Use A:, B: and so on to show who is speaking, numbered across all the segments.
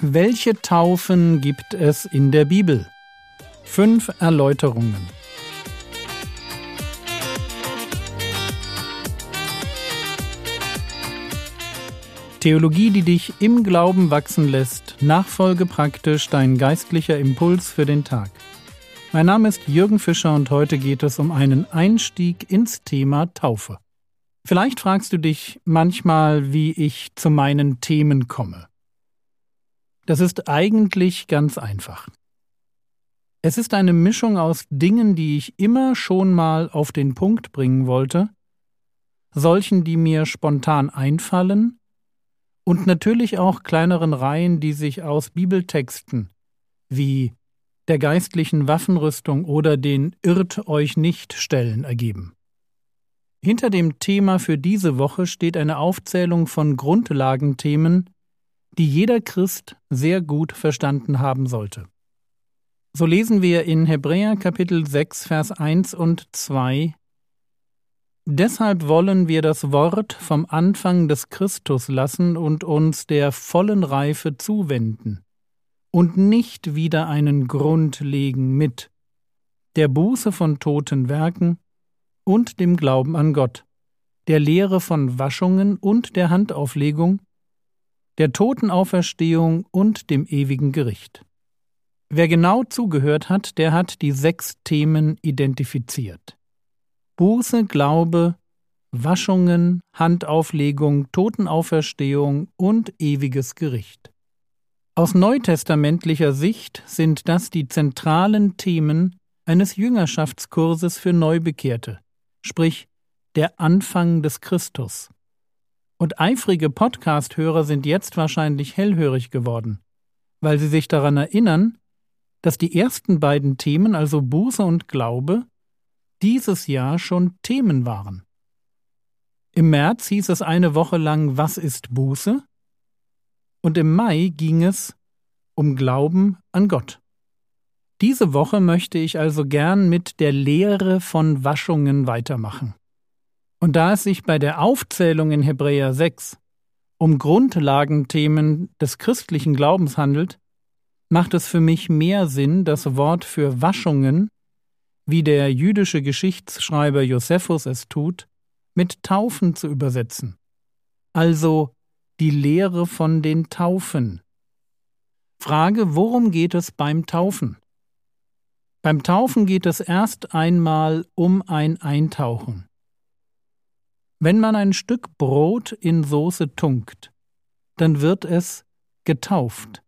A: Welche Taufen gibt es in der Bibel? Fünf Erläuterungen. Theologie, die dich im Glauben wachsen lässt, nachfolge praktisch dein geistlicher Impuls für den Tag. Mein Name ist Jürgen Fischer und heute geht es um einen Einstieg ins Thema Taufe. Vielleicht fragst du dich manchmal, wie ich zu meinen Themen komme. Das ist eigentlich ganz einfach. Es ist eine Mischung aus Dingen, die ich immer schon mal auf den Punkt bringen wollte, solchen, die mir spontan einfallen, und natürlich auch kleineren Reihen, die sich aus Bibeltexten wie der geistlichen Waffenrüstung oder den Irrt euch nicht Stellen ergeben. Hinter dem Thema für diese Woche steht eine Aufzählung von Grundlagenthemen, die jeder Christ sehr gut verstanden haben sollte. So lesen wir in Hebräer Kapitel 6 Vers 1 und 2 Deshalb wollen wir das Wort vom Anfang des Christus lassen und uns der vollen Reife zuwenden und nicht wieder einen Grund legen mit der Buße von toten Werken und dem Glauben an Gott, der Lehre von Waschungen und der Handauflegung, der Totenauferstehung und dem ewigen Gericht. Wer genau zugehört hat, der hat die sechs Themen identifiziert. Buße, Glaube, Waschungen, Handauflegung, Totenauferstehung und ewiges Gericht. Aus neutestamentlicher Sicht sind das die zentralen Themen eines Jüngerschaftskurses für Neubekehrte, sprich der Anfang des Christus. Und eifrige Podcast-Hörer sind jetzt wahrscheinlich hellhörig geworden, weil sie sich daran erinnern, dass die ersten beiden Themen, also Buße und Glaube, dieses Jahr schon Themen waren. Im März hieß es eine Woche lang Was ist Buße? Und im Mai ging es um Glauben an Gott. Diese Woche möchte ich also gern mit der Lehre von Waschungen weitermachen. Und da es sich bei der Aufzählung in Hebräer 6 um Grundlagenthemen des christlichen Glaubens handelt, macht es für mich mehr Sinn, das Wort für Waschungen, wie der jüdische Geschichtsschreiber Josephus es tut, mit Taufen zu übersetzen. Also die Lehre von den Taufen. Frage, worum geht es beim Taufen? Beim Taufen geht es erst einmal um ein Eintauchen. Wenn man ein Stück Brot in Soße tunkt, dann wird es getauft.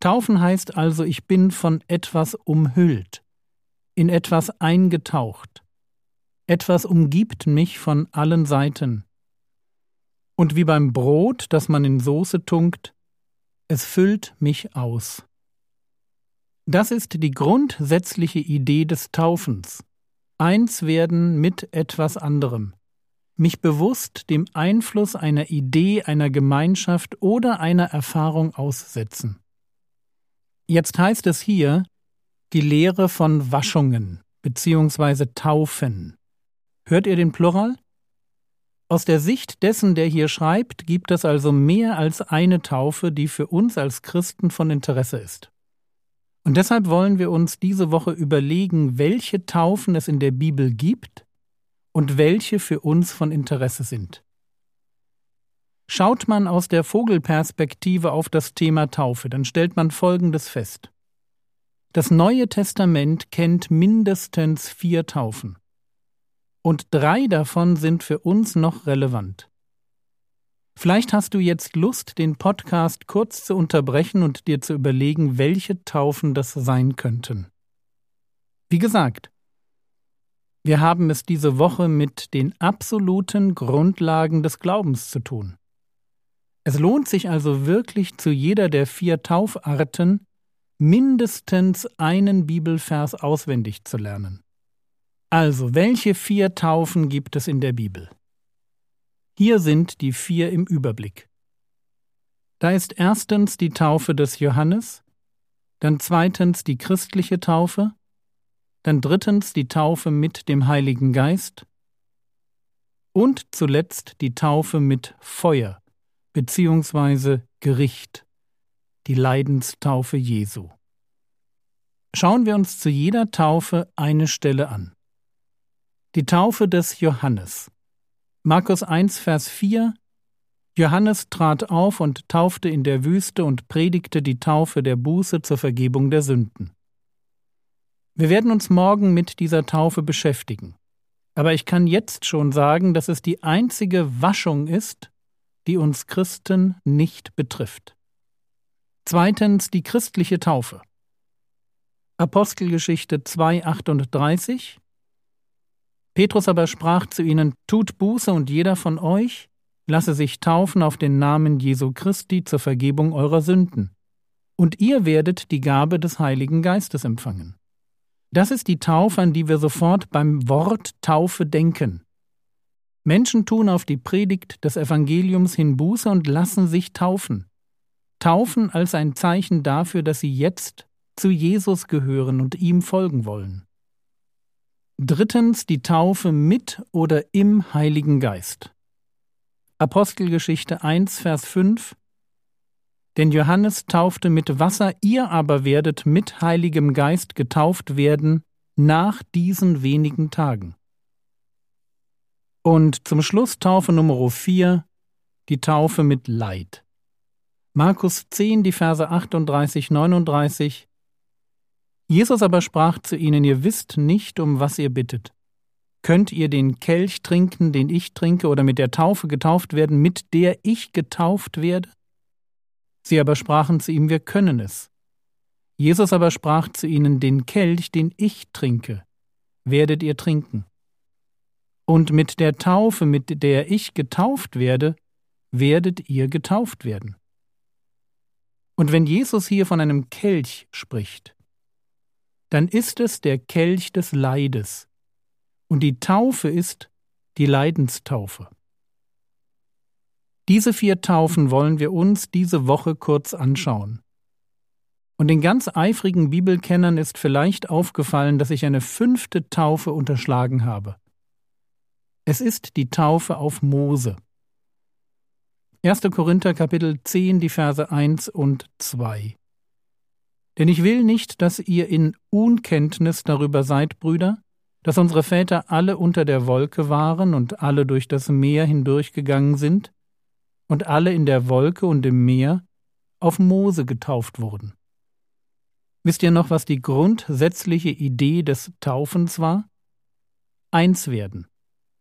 A: Taufen heißt also, ich bin von etwas umhüllt, in etwas eingetaucht. Etwas umgibt mich von allen Seiten. Und wie beim Brot, das man in Soße tunkt, es füllt mich aus. Das ist die grundsätzliche Idee des Taufens. Eins werden mit etwas anderem mich bewusst dem Einfluss einer Idee, einer Gemeinschaft oder einer Erfahrung aussetzen. Jetzt heißt es hier die Lehre von Waschungen bzw. Taufen. Hört ihr den Plural? Aus der Sicht dessen, der hier schreibt, gibt es also mehr als eine Taufe, die für uns als Christen von Interesse ist. Und deshalb wollen wir uns diese Woche überlegen, welche Taufen es in der Bibel gibt und welche für uns von Interesse sind. Schaut man aus der Vogelperspektive auf das Thema Taufe, dann stellt man Folgendes fest. Das Neue Testament kennt mindestens vier Taufen. Und drei davon sind für uns noch relevant. Vielleicht hast du jetzt Lust, den Podcast kurz zu unterbrechen und dir zu überlegen, welche Taufen das sein könnten. Wie gesagt, wir haben es diese Woche mit den absoluten Grundlagen des Glaubens zu tun. Es lohnt sich also wirklich zu jeder der vier Taufarten mindestens einen Bibelvers auswendig zu lernen. Also, welche vier Taufen gibt es in der Bibel? Hier sind die vier im Überblick. Da ist erstens die Taufe des Johannes, dann zweitens die christliche Taufe, dann drittens die Taufe mit dem Heiligen Geist und zuletzt die Taufe mit Feuer bzw. Gericht. die Leidenstaufe Jesu. Schauen wir uns zu jeder Taufe eine Stelle an. Die Taufe des Johannes. Markus 1, Vers 4 Johannes trat auf und taufte in der Wüste und predigte die Taufe der Buße zur Vergebung der Sünden. Wir werden uns morgen mit dieser Taufe beschäftigen. Aber ich kann jetzt schon sagen, dass es die einzige Waschung ist, die uns Christen nicht betrifft. Zweitens die christliche Taufe. Apostelgeschichte 2,38 Petrus aber sprach zu ihnen: Tut Buße und jeder von euch lasse sich taufen auf den Namen Jesu Christi zur Vergebung eurer Sünden. Und ihr werdet die Gabe des Heiligen Geistes empfangen. Das ist die Taufe, an die wir sofort beim Wort Taufe denken. Menschen tun auf die Predigt des Evangeliums hin Buße und lassen sich taufen. Taufen als ein Zeichen dafür, dass sie jetzt zu Jesus gehören und ihm folgen wollen. Drittens die Taufe mit oder im Heiligen Geist. Apostelgeschichte 1, Vers 5 denn Johannes taufte mit Wasser, ihr aber werdet mit Heiligem Geist getauft werden nach diesen wenigen Tagen. Und zum Schluss Taufe Nummer 4, die Taufe mit Leid. Markus 10, die Verse 38, 39. Jesus aber sprach zu ihnen, ihr wisst nicht, um was ihr bittet. Könnt ihr den Kelch trinken, den ich trinke, oder mit der Taufe getauft werden, mit der ich getauft werde? Sie aber sprachen zu ihm, wir können es. Jesus aber sprach zu ihnen, den Kelch, den ich trinke, werdet ihr trinken. Und mit der Taufe, mit der ich getauft werde, werdet ihr getauft werden. Und wenn Jesus hier von einem Kelch spricht, dann ist es der Kelch des Leides, und die Taufe ist die Leidenstaufe. Diese vier Taufen wollen wir uns diese Woche kurz anschauen. Und den ganz eifrigen Bibelkennern ist vielleicht aufgefallen, dass ich eine fünfte Taufe unterschlagen habe. Es ist die Taufe auf Mose. 1. Korinther Kapitel 10, die Verse 1 und 2. Denn ich will nicht, dass ihr in Unkenntnis darüber seid, Brüder, dass unsere Väter alle unter der Wolke waren und alle durch das Meer hindurchgegangen sind, und alle in der Wolke und im Meer auf Mose getauft wurden. Wisst ihr noch, was die grundsätzliche Idee des Taufens war? Eins werden.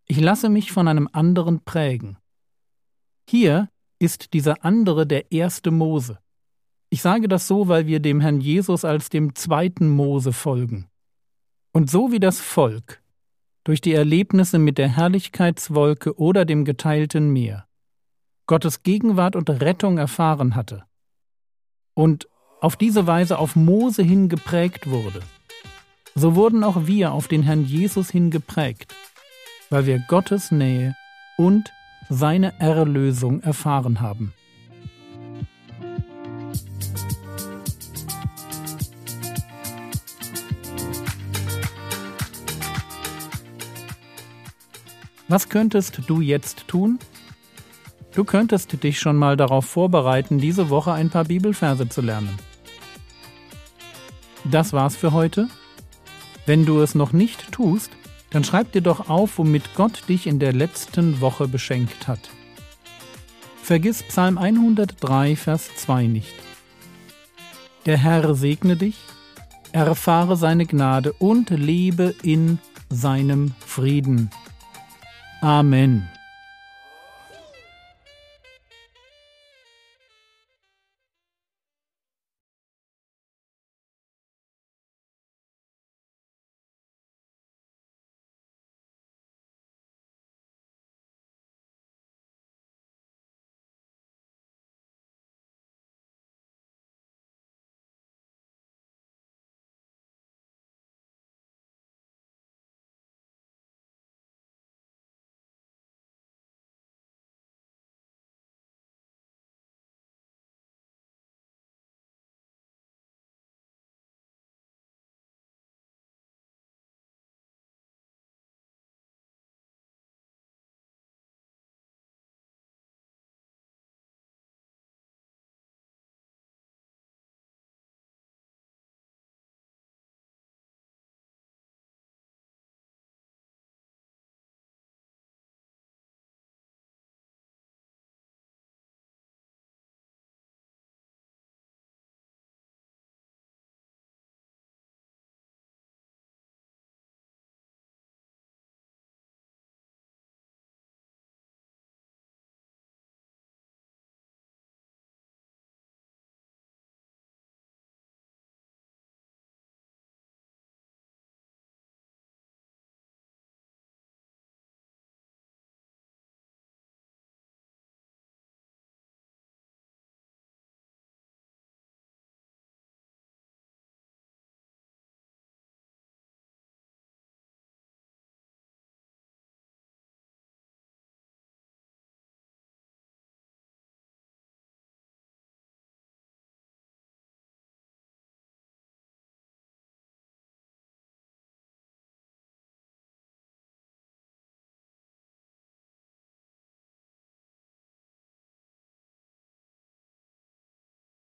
A: Ich lasse mich von einem anderen prägen. Hier ist dieser andere der erste Mose. Ich sage das so, weil wir dem Herrn Jesus als dem zweiten Mose folgen. Und so wie das Volk durch die Erlebnisse mit der Herrlichkeitswolke oder dem geteilten Meer Gottes Gegenwart und Rettung erfahren hatte und auf diese Weise auf Mose hin geprägt wurde, so wurden auch wir auf den Herrn Jesus hin geprägt, weil wir Gottes Nähe und seine Erlösung erfahren haben. Was könntest du jetzt tun? Du könntest dich schon mal darauf vorbereiten, diese Woche ein paar Bibelverse zu lernen. Das war's für heute. Wenn du es noch nicht tust, dann schreib dir doch auf, womit Gott dich in der letzten Woche beschenkt hat. Vergiss Psalm 103, Vers 2 nicht. Der Herr segne dich, erfahre seine Gnade und lebe in seinem Frieden. Amen.